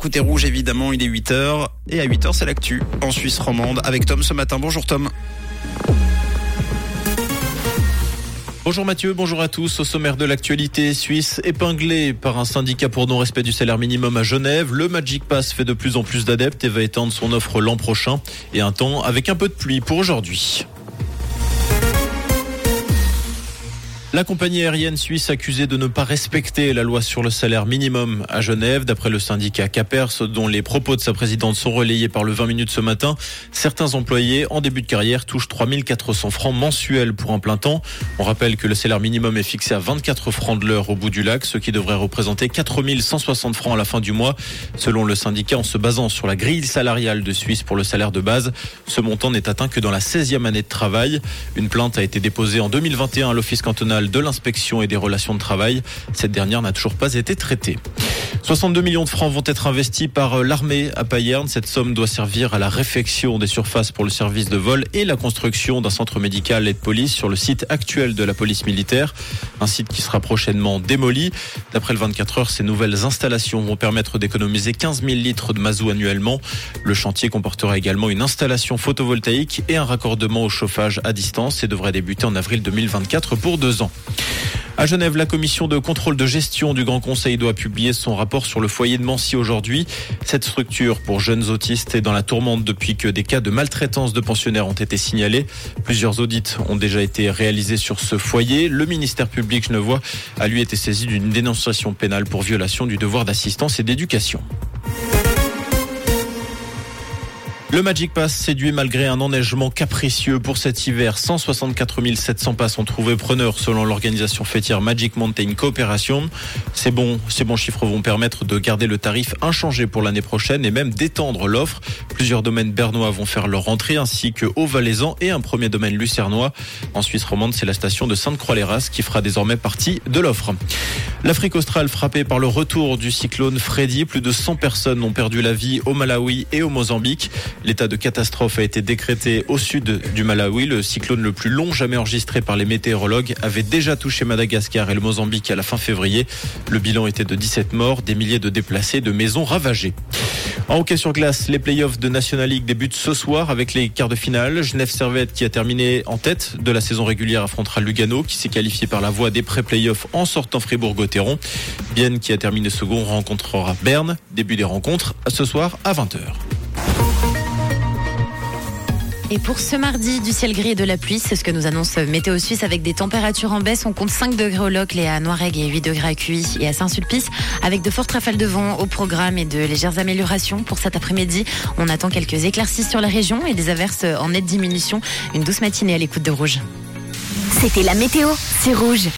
Côté rouge, évidemment, il est 8h. Et à 8h, c'est l'actu en Suisse romande avec Tom ce matin. Bonjour Tom. Bonjour Mathieu, bonjour à tous. Au sommaire de l'actualité suisse, épinglé par un syndicat pour non-respect du salaire minimum à Genève, le Magic Pass fait de plus en plus d'adeptes et va étendre son offre l'an prochain. Et un temps avec un peu de pluie pour aujourd'hui. La compagnie aérienne suisse accusée de ne pas respecter la loi sur le salaire minimum à Genève, d'après le syndicat Capers, dont les propos de sa présidente sont relayés par le 20 minutes ce matin. Certains employés en début de carrière touchent 3400 francs mensuels pour un plein temps. On rappelle que le salaire minimum est fixé à 24 francs de l'heure au bout du lac, ce qui devrait représenter 4160 francs à la fin du mois, selon le syndicat en se basant sur la grille salariale de Suisse pour le salaire de base. Ce montant n'est atteint que dans la 16e année de travail. Une plainte a été déposée en 2021 à l'Office cantonal de l'inspection et des relations de travail. Cette dernière n'a toujours pas été traitée. 62 millions de francs vont être investis par l'armée à Payerne. Cette somme doit servir à la réfection des surfaces pour le service de vol et la construction d'un centre médical et de police sur le site actuel de la police militaire. Un site qui sera prochainement démoli. D'après le 24 heures, ces nouvelles installations vont permettre d'économiser 15 000 litres de mazout annuellement. Le chantier comportera également une installation photovoltaïque et un raccordement au chauffage à distance et devrait débuter en avril 2024 pour deux ans. À Genève, la commission de contrôle de gestion du Grand Conseil doit publier son rapport sur le foyer de Mancy aujourd'hui. Cette structure pour jeunes autistes est dans la tourmente depuis que des cas de maltraitance de pensionnaires ont été signalés. Plusieurs audits ont déjà été réalisés sur ce foyer. Le ministère public genevois a lui été saisi d'une dénonciation pénale pour violation du devoir d'assistance et d'éducation. Le Magic Pass séduit malgré un enneigement capricieux pour cet hiver. 164 700 passes ont trouvé preneur selon l'organisation fêtière Magic Mountain Cooperation. Ces bons, ces bons chiffres vont permettre de garder le tarif inchangé pour l'année prochaine et même d'étendre l'offre. Plusieurs domaines bernois vont faire leur entrée ainsi que Haut-Valaisan et un premier domaine lucernois. En Suisse romande, c'est la station de Sainte-Croix-les-Ras qui fera désormais partie de l'offre. L'Afrique australe frappée par le retour du cyclone Freddy. Plus de 100 personnes ont perdu la vie au Malawi et au Mozambique. L'état de catastrophe a été décrété au sud du Malawi. Le cyclone le plus long jamais enregistré par les météorologues avait déjà touché Madagascar et le Mozambique à la fin février. Le bilan était de 17 morts, des milliers de déplacés, de maisons ravagées. En hockey sur glace, les playoffs de National League débutent ce soir avec les quarts de finale. Genève Servette qui a terminé en tête de la saison régulière affrontera Lugano qui s'est qualifié par la voie des pré-playoffs en sortant Fribourg-Gotteron. Bienne qui a terminé second rencontrera Berne. Début des rencontres ce soir à 20h. Et pour ce mardi, du ciel gris et de la pluie, c'est ce que nous annonce Météo Suisse avec des températures en baisse. On compte 5 degrés au Locle et à Noiregue et 8 degrés à Cuy et à Saint-Sulpice avec de fortes rafales de vent au programme et de légères améliorations pour cet après-midi. On attend quelques éclaircies sur la région et des averses en nette diminution. Une douce matinée à l'écoute de Rouge. C'était la météo, c'est Rouge.